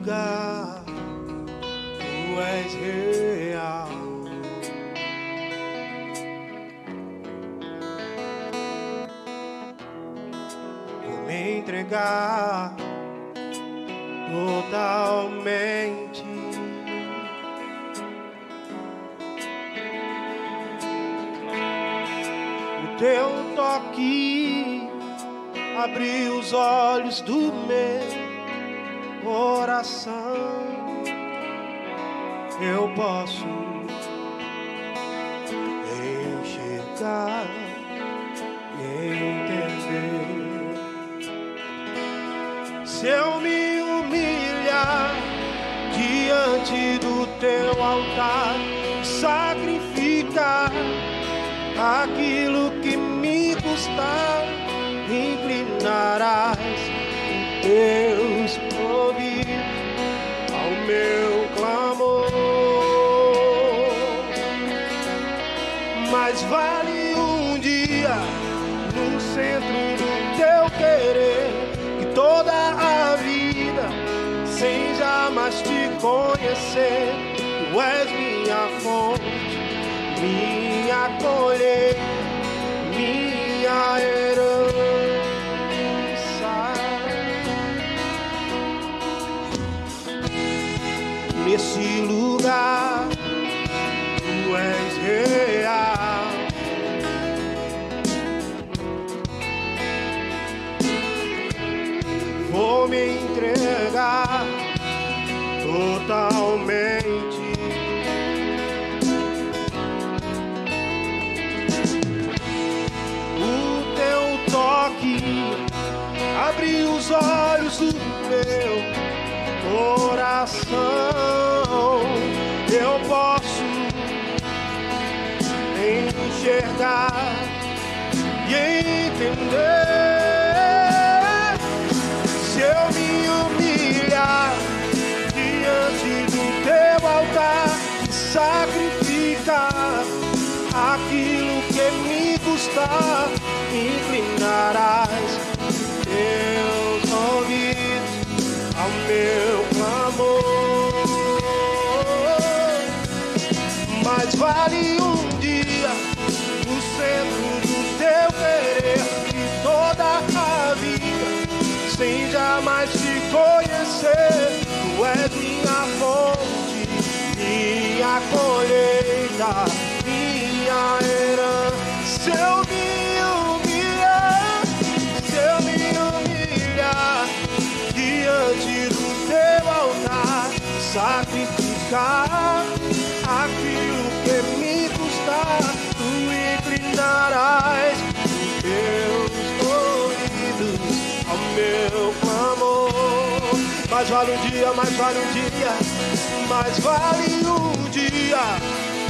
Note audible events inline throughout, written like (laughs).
lugar, tu és real. Vou me entregar totalmente. O teu toque abriu os olhos do meu posso enxergar e entender. Se eu me humilhar diante do teu altar, sacrificar aquilo que me custar, inclinarás teus ouvidos Mas vale um dia no centro do teu querer que toda a vida sem jamais te conhecer. Tu és minha fonte, minha colheita, minha herança. Totalmente. O teu toque abriu os olhos do meu coração. Eu posso enxergar e entender. Inclinarás teus ouvidos ao meu clamor. Mas vale um dia no centro do teu querer e toda a vida sem jamais te conhecer. Tu és minha fonte, minha colheita, minha herança. Sacrificar aquilo que me custar, tu inclinarás teus ouvidos ao meu clamor. Mas vale um dia, mais vale um dia, mais vale um dia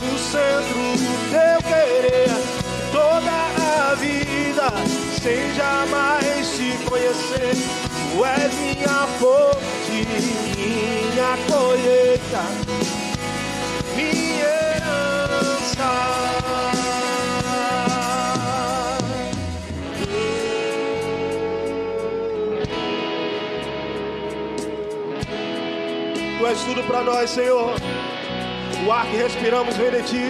no centro do teu querer. Toda a vida sem jamais te conhecer. Tu és minha fonte, minha colheita, minha herança. Tu és tudo para nós, Senhor. O ar que respiramos vem de ti.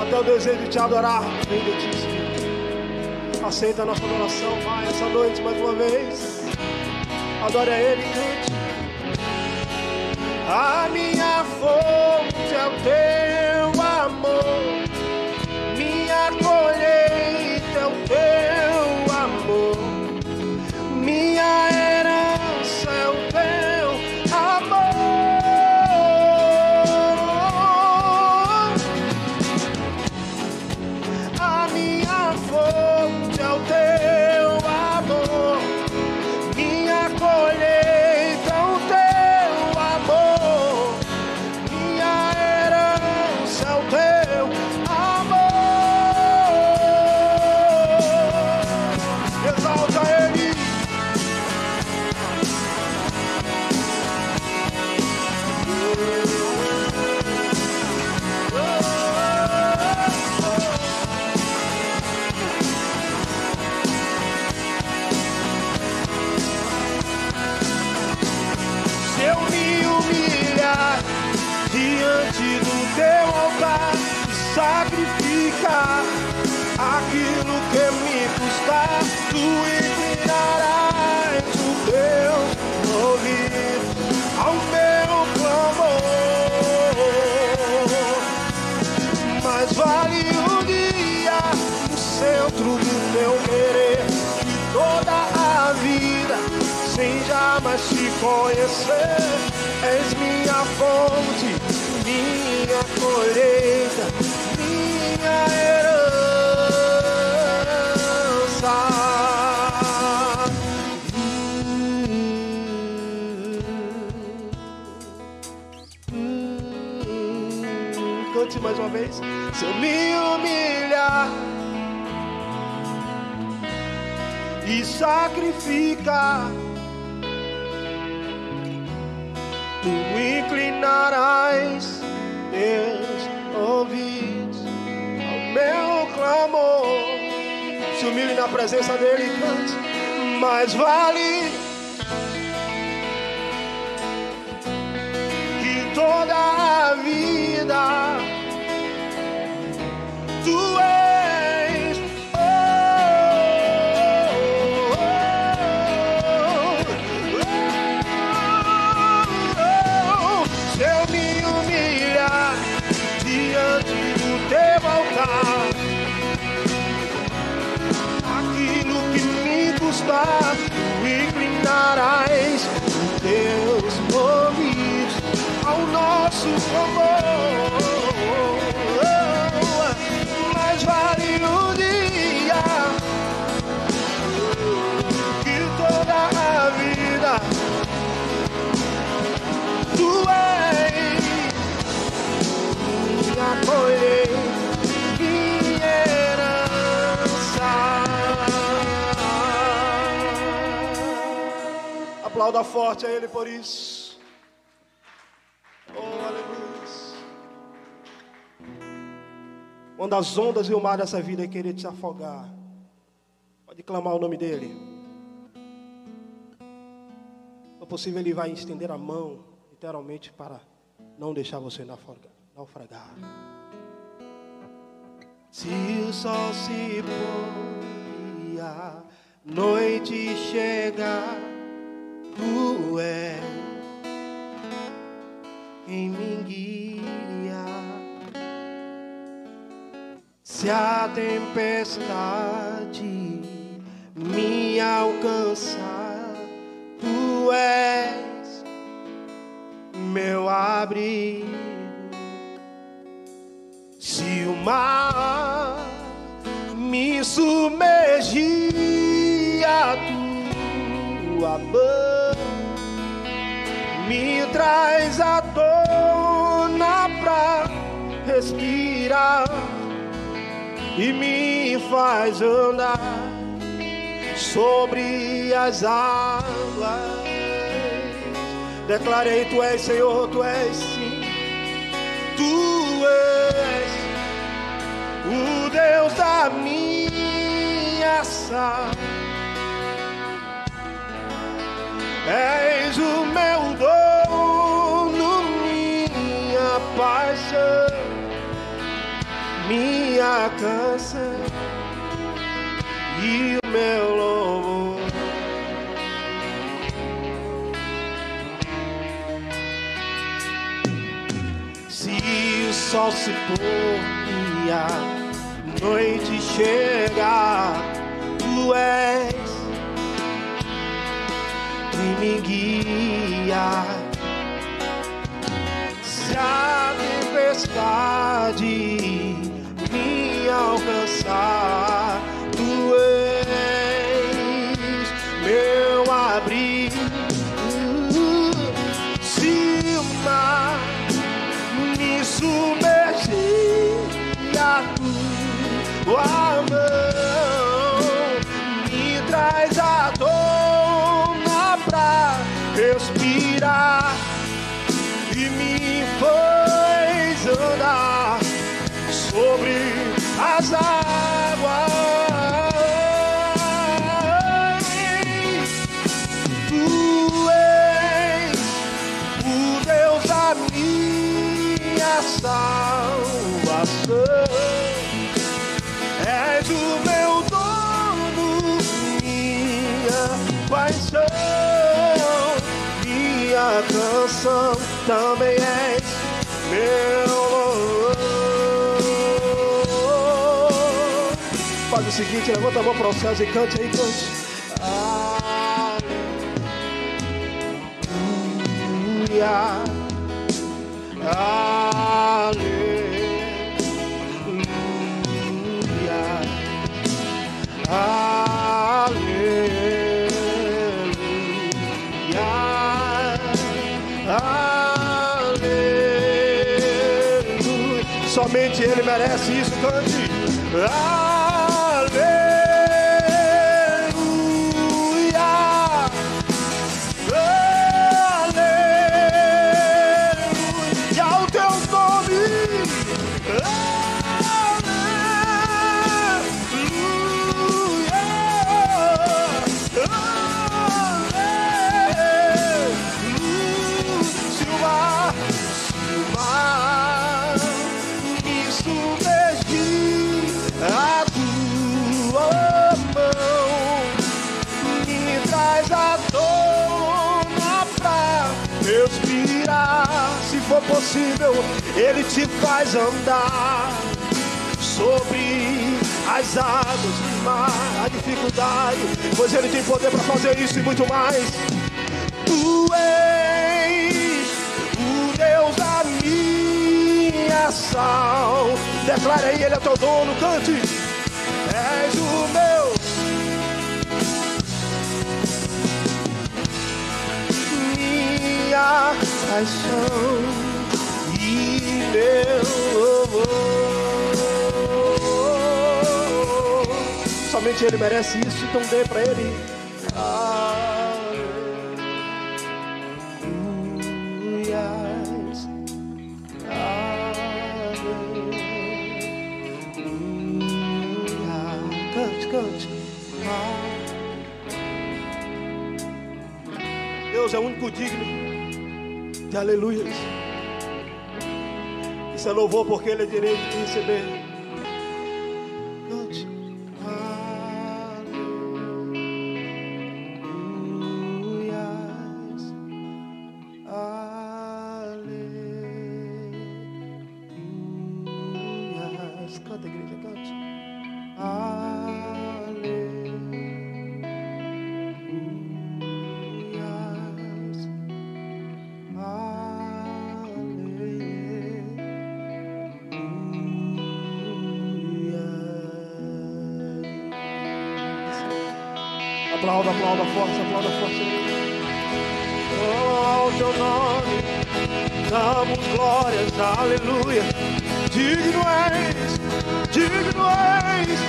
Até o desejo de te adorar vem de ti, Senhor. Aceita a nossa adoração, Pai, essa noite mais uma vez. Adore a Ele e cante. A minha fonte é o teu amor. Uma vez. Se eu me humilhar e sacrificar, tu inclinarás teus ouvidos ao meu clamor. Se humilhe na presença dele e cante. Mais vale toda a vida inclinarás teus ouvidos ao nosso favor. Aplauda forte a Ele por isso. Oh, aleluia. Quando as ondas e o mar dessa vida querer te afogar, pode clamar o nome dele. Se possível, ele vai estender a mão, literalmente, para não deixar você naufragar. Se o sol se pôr e a noite chegar, tu és quem me guia. Se a tempestade me alcançar, tu és meu abrigo. Se o mar me submergir, a tua mão traz à tona pra respirar e me faz andar sobre as águas. Declarei: Tu és Senhor, Tu és sim, Tu és o Deus da minha salvação. És o meu dono, minha canção e o meu louvor. Se o sol se pôr e a noite chegar, tu és quem me guia. Se a tempestade canção. Também és meu louvor. Faz o seguinte, levanta a mão para os céus e cante aí, cante. Aleluia. Somente Ele merece isso, cante. Ah! Possível, Ele te faz andar sobre as águas do mar, a dificuldade, pois Ele tem poder para fazer isso e muito mais. Tu és o Deus da minha sal. Declare aí, Ele é teu dono, cante. És o meu. Minha paixão meu louvor. Somente Ele merece isso, então dê para Ele. Cante. Deus é o único digno de aleluias. Isso é louvor porque Ele é direito de receber. Aplauda, aplauda forte, aplauda forte. Oh, ao teu nome damos glórias, aleluia. Digno és, digno és,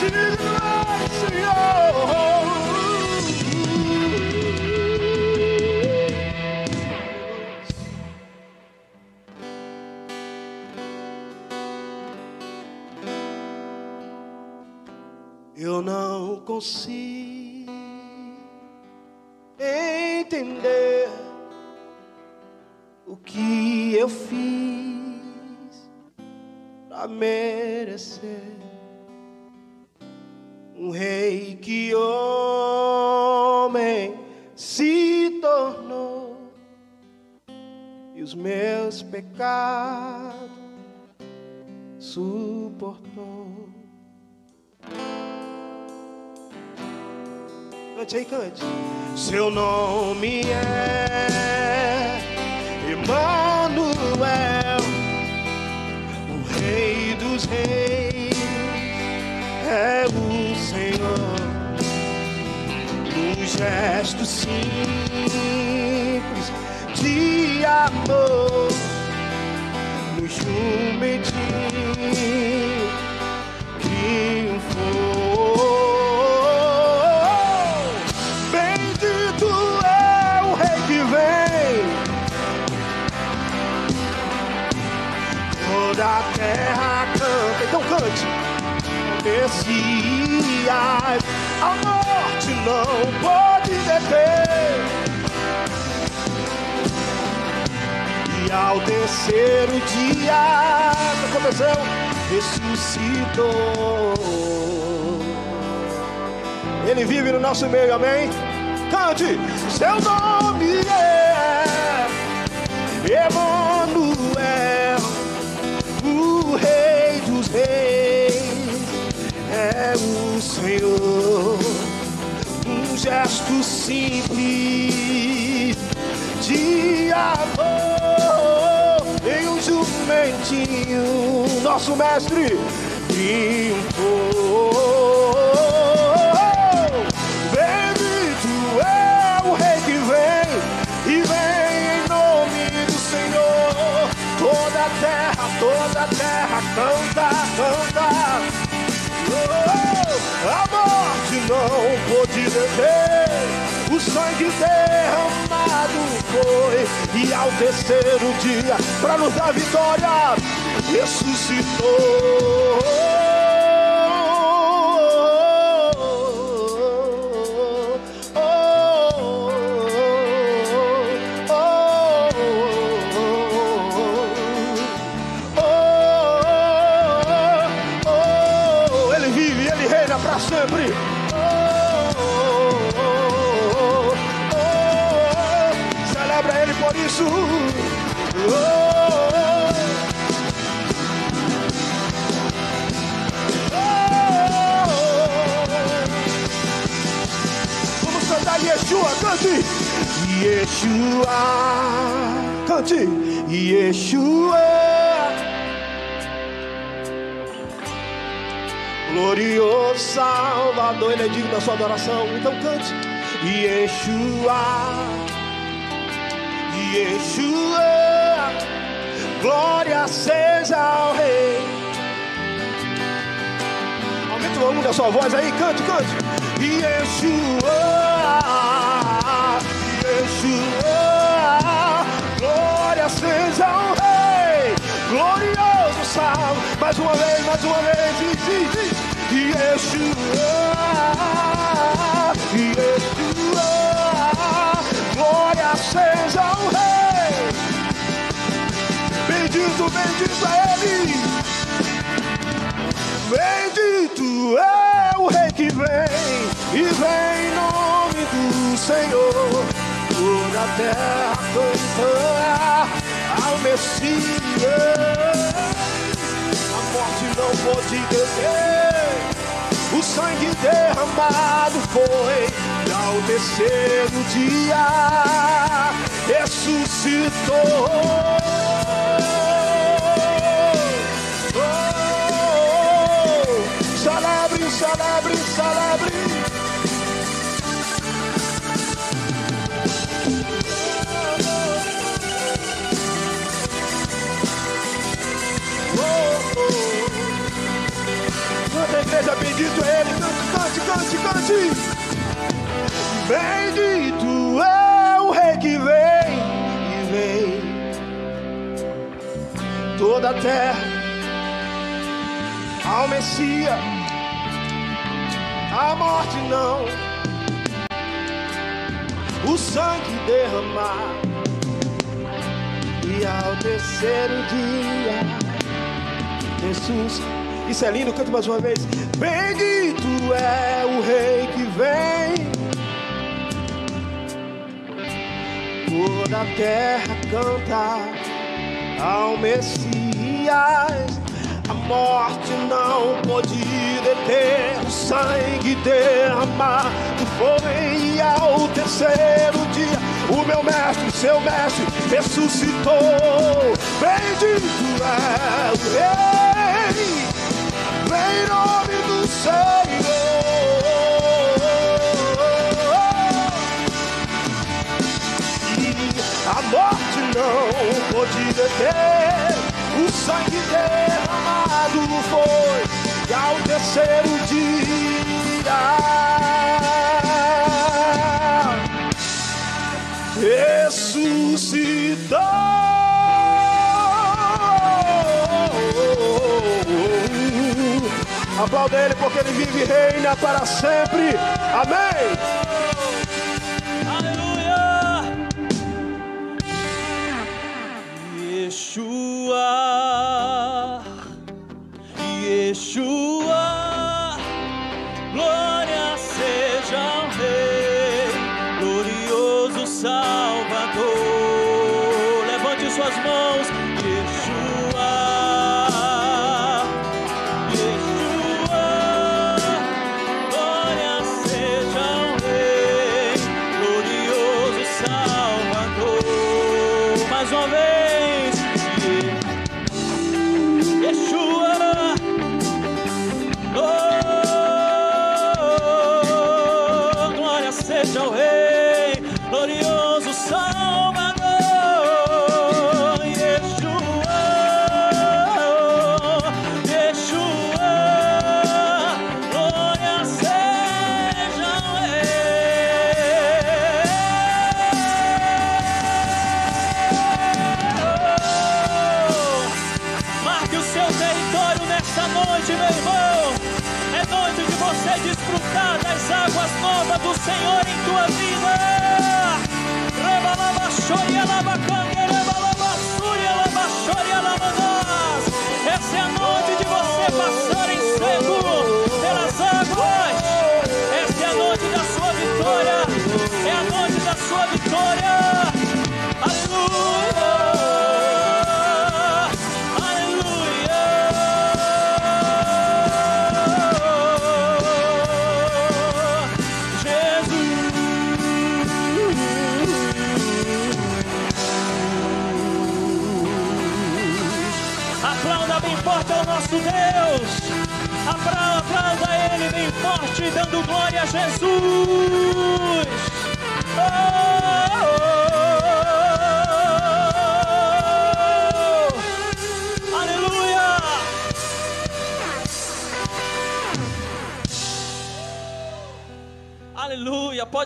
digno és, Senhor. Eu não consigo merecer um rei que homem se tornou e os meus pecados suportou. Cante aí, cante. Seu nome é Emmanuel, o Rei dos Reis. É o Senhor. Um gesto simples de amor, no jumentinho Messias, a morte não pode deter. E ao dia, o que aconteceu? Ressuscitou. Ele vive no nosso meio, amém? Cante, seu nome é Emanuel, Senhor. Um gesto simples de amor em um jumentinho, nosso mestre limpou. toda a terra canta, canta. O sangue derramado foi, e ao terceiro dia, para nos dar vitória, ressuscitou. Adoração. Então cante. Yeshua. Yeshua. Glória seja ao Rei. Aumenta o volume da sua voz aí, cante, cante. Yeshua. Yeshua. Glória seja o Rei, glorioso salve. Mais uma vez, mais uma vez, diz, diz, diz. Yeshua, Yeshua. Glória seja o Rei. Bendito, bendito é Ele. Bendito é o Rei que vem e vem em nome do Senhor toda a terra cantar ao Messias. A morte não pode deter, o sangue derramado foi, ao terceiro dia ressuscitou. Oh, celebre, celebre. Canta, igreja, bendito Ele. Cante, cante, cante, cante. Bendito é o Rei que vem e vem. Toda a terra ao Messias. A morte não. O sangue derramar. E ao terceiro dia, Jesus isso é lindo, canta mais uma vez. Bendito é o Rei que vem. Toda a terra canta ao Messias. A morte não pode deter o sangue derramado foi ao terceiro dia. O meu mestre, seu mestre, ressuscitou. Bendito é o Rei nome do Senhor. E a morte não pode deter, o sangue derramado foi, e ao terceiro dia Aplauda Ele porque Ele vive e reina para sempre. Amém.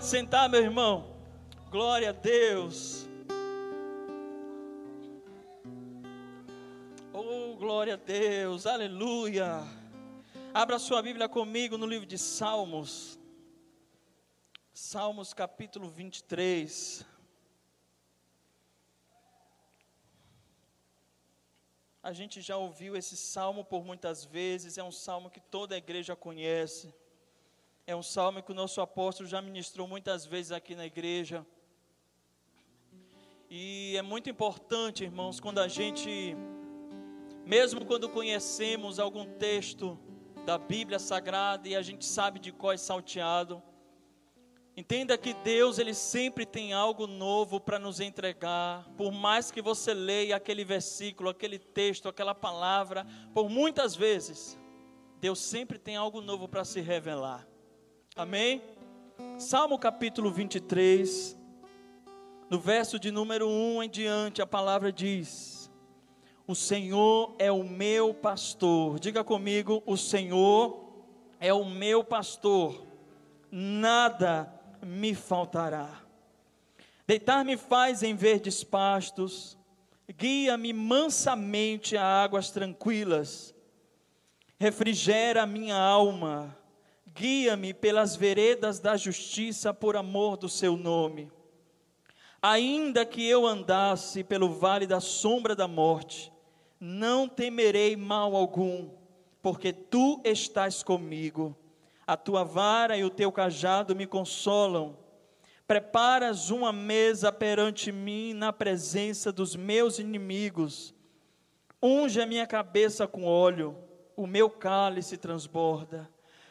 Pode sentar, meu irmão. Glória a Deus. Oh, glória a Deus. Aleluia. Abra sua Bíblia comigo no livro de Salmos. Salmos capítulo 23. A gente já ouviu esse salmo por muitas vezes, é um salmo que toda a igreja conhece. É um salmo que o nosso apóstolo já ministrou muitas vezes aqui na igreja. E é muito importante, irmãos, quando a gente, mesmo quando conhecemos algum texto da Bíblia Sagrada e a gente sabe de qual é salteado, Entenda que Deus ele sempre tem algo novo para nos entregar. Por mais que você leia aquele versículo, aquele texto, aquela palavra, por muitas vezes, Deus sempre tem algo novo para se revelar. Amém? Salmo capítulo 23, no verso de número 1 em diante, a palavra diz: O Senhor é o meu pastor. Diga comigo: O Senhor é o meu pastor. Nada me faltará. Deitar-me faz em verdes pastos, guia-me mansamente a águas tranquilas, refrigera minha alma, guia-me pelas veredas da justiça por amor do seu nome. Ainda que eu andasse pelo vale da sombra da morte, não temerei mal algum, porque tu estás comigo. A tua vara e o teu cajado me consolam. Preparas uma mesa perante mim na presença dos meus inimigos. Unge a minha cabeça com óleo, o meu cálice transborda.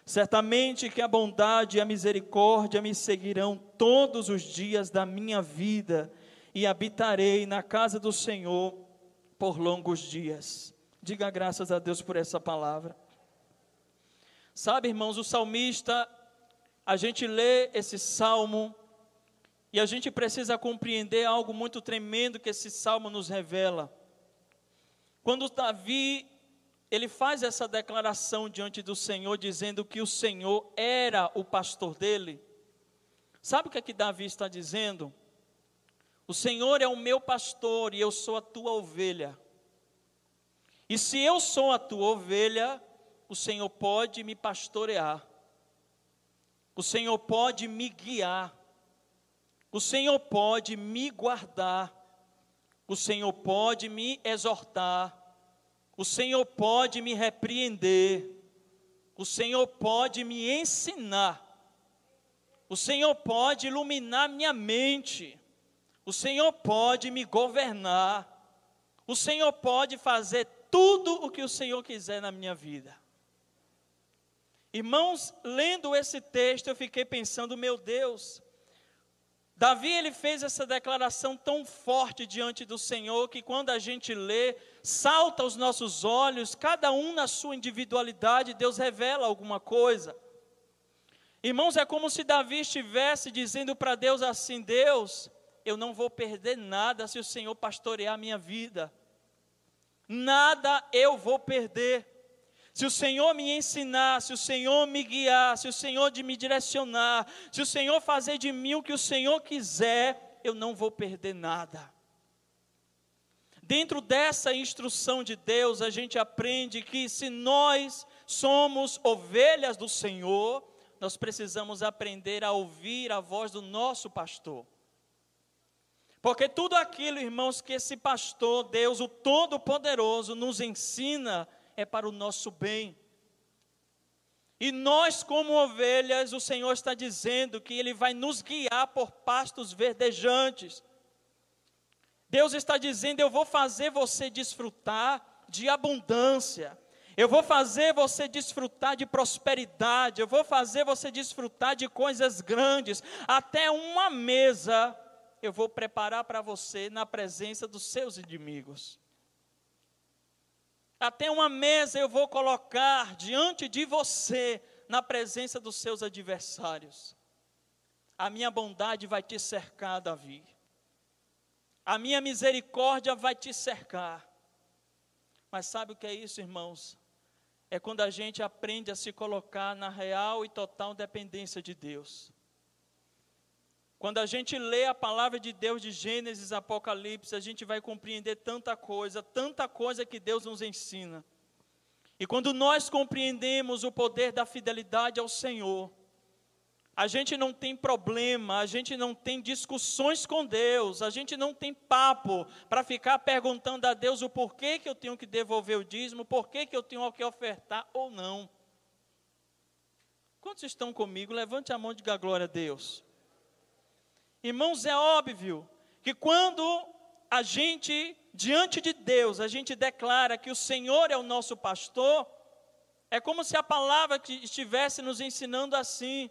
Certamente que a bondade e a misericórdia me seguirão todos os dias da minha vida, e habitarei na casa do Senhor por longos dias. Diga graças a Deus por essa palavra. Sabe, irmãos, o salmista, a gente lê esse salmo e a gente precisa compreender algo muito tremendo que esse salmo nos revela. Quando Davi, ele faz essa declaração diante do Senhor, dizendo que o Senhor era o pastor dele. Sabe o que é que Davi está dizendo? O Senhor é o meu pastor e eu sou a tua ovelha. E se eu sou a tua ovelha, o Senhor pode me pastorear. O Senhor pode me guiar. O Senhor pode me guardar. o Senhor pode me exortar, o Senhor pode me repreender, o Senhor pode me ensinar, o Senhor pode iluminar minha mente, o Senhor pode me governar, o Senhor pode fazer tudo o que o Senhor quiser na minha vida. Irmãos, lendo esse texto, eu fiquei pensando, meu Deus, Davi ele fez essa declaração tão forte diante do Senhor que quando a gente lê, salta aos nossos olhos, cada um na sua individualidade, Deus revela alguma coisa. Irmãos, é como se Davi estivesse dizendo para Deus assim: Deus, eu não vou perder nada se o Senhor pastorear a minha vida. Nada eu vou perder. Se o Senhor me ensinar, se o Senhor me guiar, se o Senhor de me direcionar, se o Senhor fazer de mim o que o Senhor quiser, eu não vou perder nada. Dentro dessa instrução de Deus, a gente aprende que se nós somos ovelhas do Senhor, nós precisamos aprender a ouvir a voz do nosso pastor. Porque tudo aquilo, irmãos, que esse pastor, Deus, o Todo-Poderoso, nos ensina, é para o nosso bem. E nós, como ovelhas, o Senhor está dizendo que Ele vai nos guiar por pastos verdejantes. Deus está dizendo: Eu vou fazer você desfrutar de abundância. Eu vou fazer você desfrutar de prosperidade. Eu vou fazer você desfrutar de coisas grandes. Até uma mesa eu vou preparar para você na presença dos seus inimigos. Até uma mesa eu vou colocar diante de você, na presença dos seus adversários. A minha bondade vai te cercar, Davi. A minha misericórdia vai te cercar. Mas sabe o que é isso, irmãos? É quando a gente aprende a se colocar na real e total dependência de Deus. Quando a gente lê a palavra de Deus de Gênesis, Apocalipse, a gente vai compreender tanta coisa, tanta coisa que Deus nos ensina. E quando nós compreendemos o poder da fidelidade ao Senhor, a gente não tem problema, a gente não tem discussões com Deus, a gente não tem papo para ficar perguntando a Deus o porquê que eu tenho que devolver o dízimo, porquê que eu tenho que ofertar ou não. Quantos estão comigo? Levante a mão e diga glória a Deus. Irmãos, é óbvio que quando a gente, diante de Deus, a gente declara que o Senhor é o nosso pastor, é como se a palavra estivesse nos ensinando assim: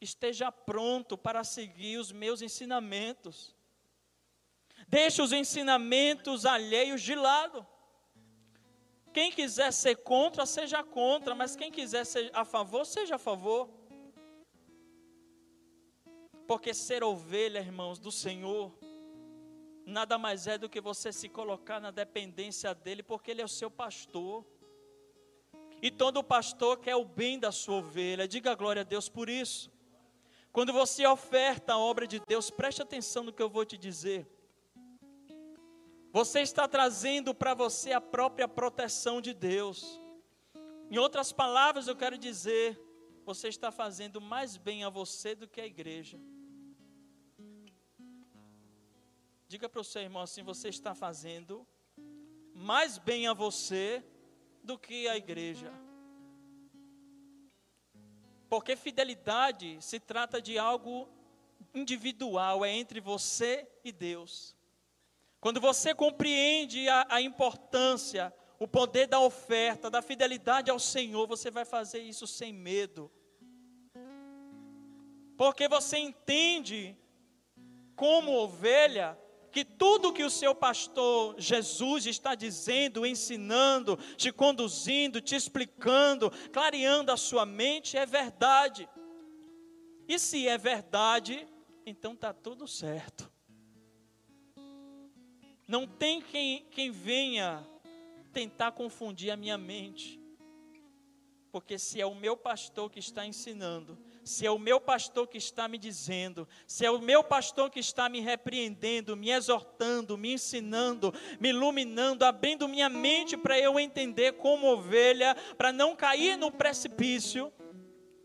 esteja pronto para seguir os meus ensinamentos. Deixe os ensinamentos alheios de lado. Quem quiser ser contra, seja contra, mas quem quiser ser a favor, seja a favor. Porque ser ovelha, irmãos, do Senhor, nada mais é do que você se colocar na dependência dEle, porque Ele é o seu pastor. E todo pastor quer o bem da sua ovelha. Diga glória a Deus por isso. Quando você oferta a obra de Deus, preste atenção no que eu vou te dizer. Você está trazendo para você a própria proteção de Deus. Em outras palavras, eu quero dizer, você está fazendo mais bem a você do que a igreja. Diga para o seu irmão assim: você está fazendo mais bem a você do que a igreja. Porque fidelidade se trata de algo individual, é entre você e Deus. Quando você compreende a, a, importância, o poder da oferta, da fidelidade ao Senhor, você vai fazer isso sem medo. Porque você entende, como ovelha, que tudo que o seu pastor Jesus está dizendo, ensinando, te conduzindo, te explicando, clareando a sua mente é verdade. E se é verdade, então está tudo certo. Não tem quem, quem venha tentar confundir a minha mente, porque se é o meu pastor que está ensinando, se é o meu pastor que está me dizendo, se é o meu pastor que está me repreendendo, me exortando, me ensinando, me iluminando, abrindo minha mente para eu entender como ovelha, para não cair no precipício,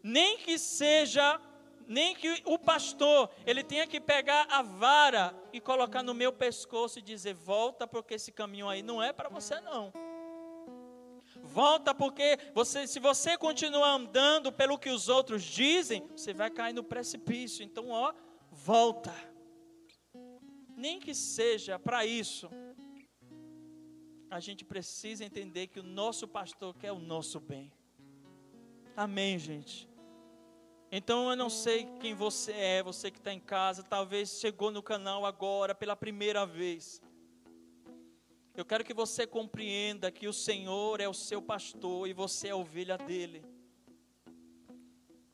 nem que seja nem que o pastor ele tenha que pegar a vara e colocar no meu pescoço e dizer: volta, porque esse caminho aí não é para você não. Volta porque você, se você continuar andando pelo que os outros dizem, você vai cair no precipício. Então, ó, volta. Nem que seja para isso. A gente precisa entender que o nosso pastor quer o nosso bem. Amém, gente. Então eu não sei quem você é, você que está em casa, talvez chegou no canal agora pela primeira vez. Eu quero que você compreenda que o Senhor é o seu pastor e você é ovelha dele.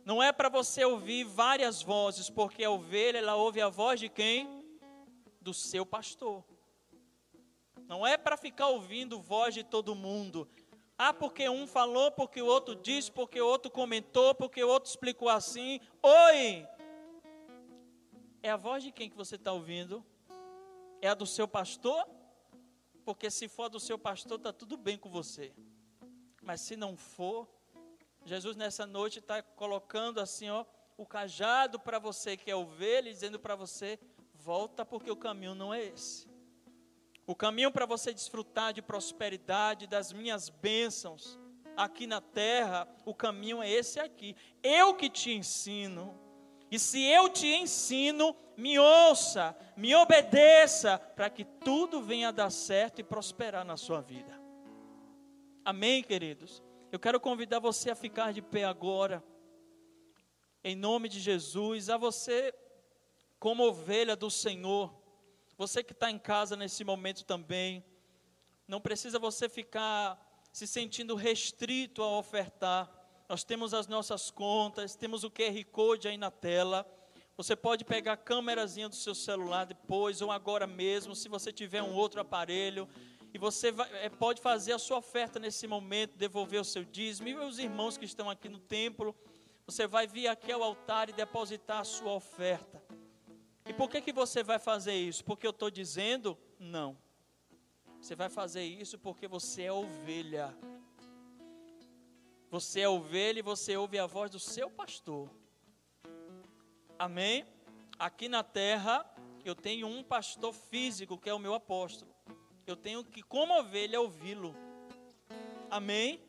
Não é para você ouvir várias vozes, porque a ovelha ela ouve a voz de quem? Do seu pastor. Não é para ficar ouvindo voz de todo mundo. Ah, porque um falou, porque o outro disse, porque o outro comentou, porque o outro explicou assim. Oi! É a voz de quem que você está ouvindo? É a do seu pastor? Porque se for do seu pastor, está tudo bem com você. Mas se não for, Jesus nessa noite está colocando assim, ó, o cajado para você que é ovelha, dizendo para você: volta, porque o caminho não é esse. O caminho para você desfrutar de prosperidade, das minhas bênçãos aqui na terra, o caminho é esse aqui. Eu que te ensino. E se eu te ensino, me ouça, me obedeça, para que tudo venha a dar certo e prosperar na sua vida. Amém, queridos? Eu quero convidar você a ficar de pé agora, em nome de Jesus, a você, como ovelha do Senhor, você que está em casa nesse momento também, não precisa você ficar se sentindo restrito a ofertar. Nós temos as nossas contas, temos o QR Code aí na tela. Você pode pegar a câmerazinha do seu celular depois ou agora mesmo, se você tiver um outro aparelho. E você vai, é, pode fazer a sua oferta nesse momento, devolver o seu dízimo. E os irmãos que estão aqui no templo, você vai vir aqui ao altar e depositar a sua oferta. E por que, que você vai fazer isso? Porque eu estou dizendo? Não. Você vai fazer isso porque você é ovelha. Você é ovelha e você ouve a voz do seu pastor. Amém? Aqui na terra, eu tenho um pastor físico, que é o meu apóstolo. Eu tenho que, como ovelha, ouvi-lo. Amém?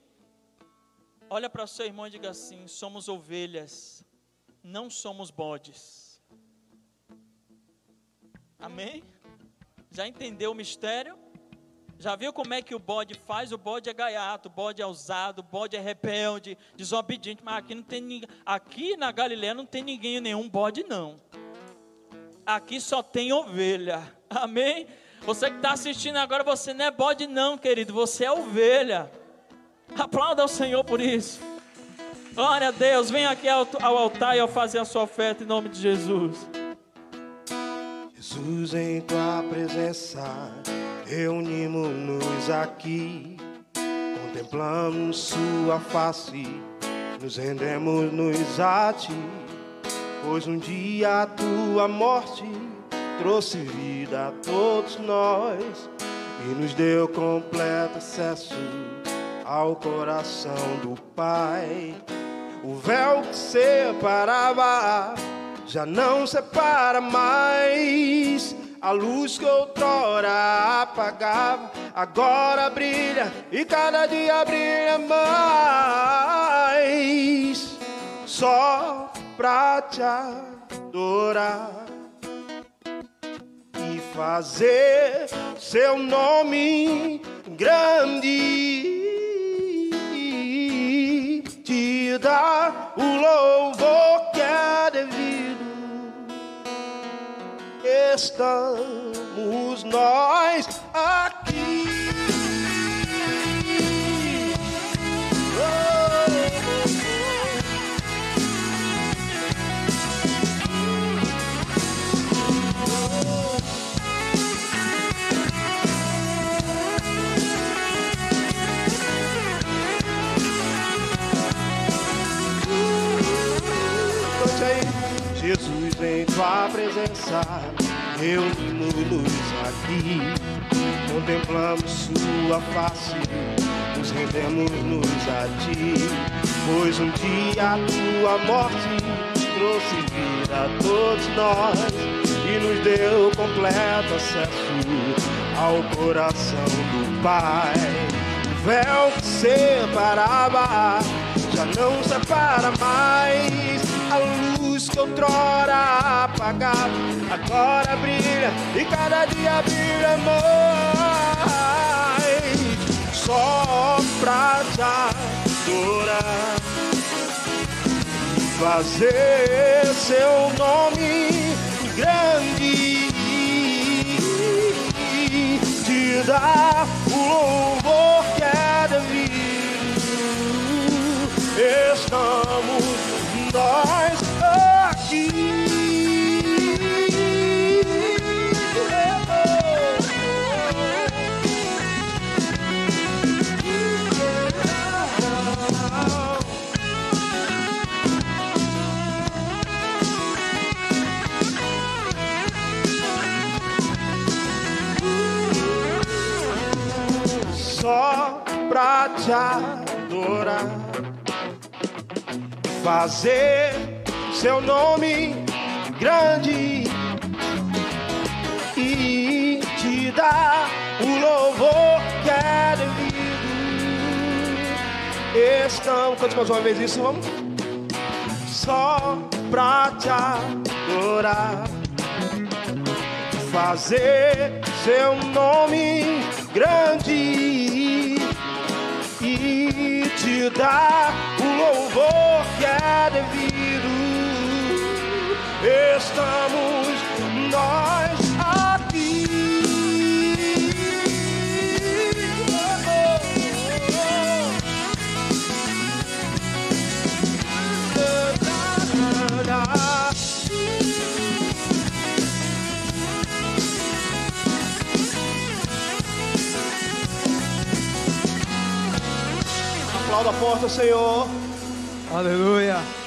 Olha para seu irmão e diga assim: somos ovelhas, não somos bodes. Amém? Já entendeu o mistério? Já viu como é que o bode faz? O bode é gaiato, o bode é ousado, o bode é rebelde, desobediente. Mas aqui não tem ninguém. Aqui na Galileia não tem ninguém, nenhum bode, não. Aqui só tem ovelha. (laughs) Amém? Você que está assistindo agora, você não é bode, não, querido. Você é ovelha. Aplauda ao Senhor por isso. Glória a Deus. Vem aqui ao, ao altar e ao fazer a sua oferta em nome de Jesus. Jesus, em tua presença, reunimos-nos aqui, contemplamos sua face, nos rendemos-nos a ti, pois um dia a tua morte trouxe vida a todos nós e nos deu completo acesso ao coração do Pai. O véu que separava já não separa mais. A luz que outrora apagava, agora brilha e cada dia brilha mais. Só pra te adorar e fazer seu nome grande. Te dar o louvor estamos nós aqui. Jesus em tua presença reunimos-nos aqui, contemplamos Sua face, nos rendemos-nos a Ti, pois um dia a Tua morte trouxe vida a todos nós e nos deu completo acesso ao coração do Pai. O véu que separava já não separa mais. A luz que outrora apagava agora brilha e cada dia brilha mais. Só pra te adorar fazer seu nome grande, te dar o louvor pra te adorar, fazer seu nome grande e te dar o louvor que é devido. Estamos, cante mais uma vez isso, vamos? Só pra te adorar, fazer seu nome grande te dar o louvor que é devido. Estamos nós Aplauda porta, Senhor. Aleluia.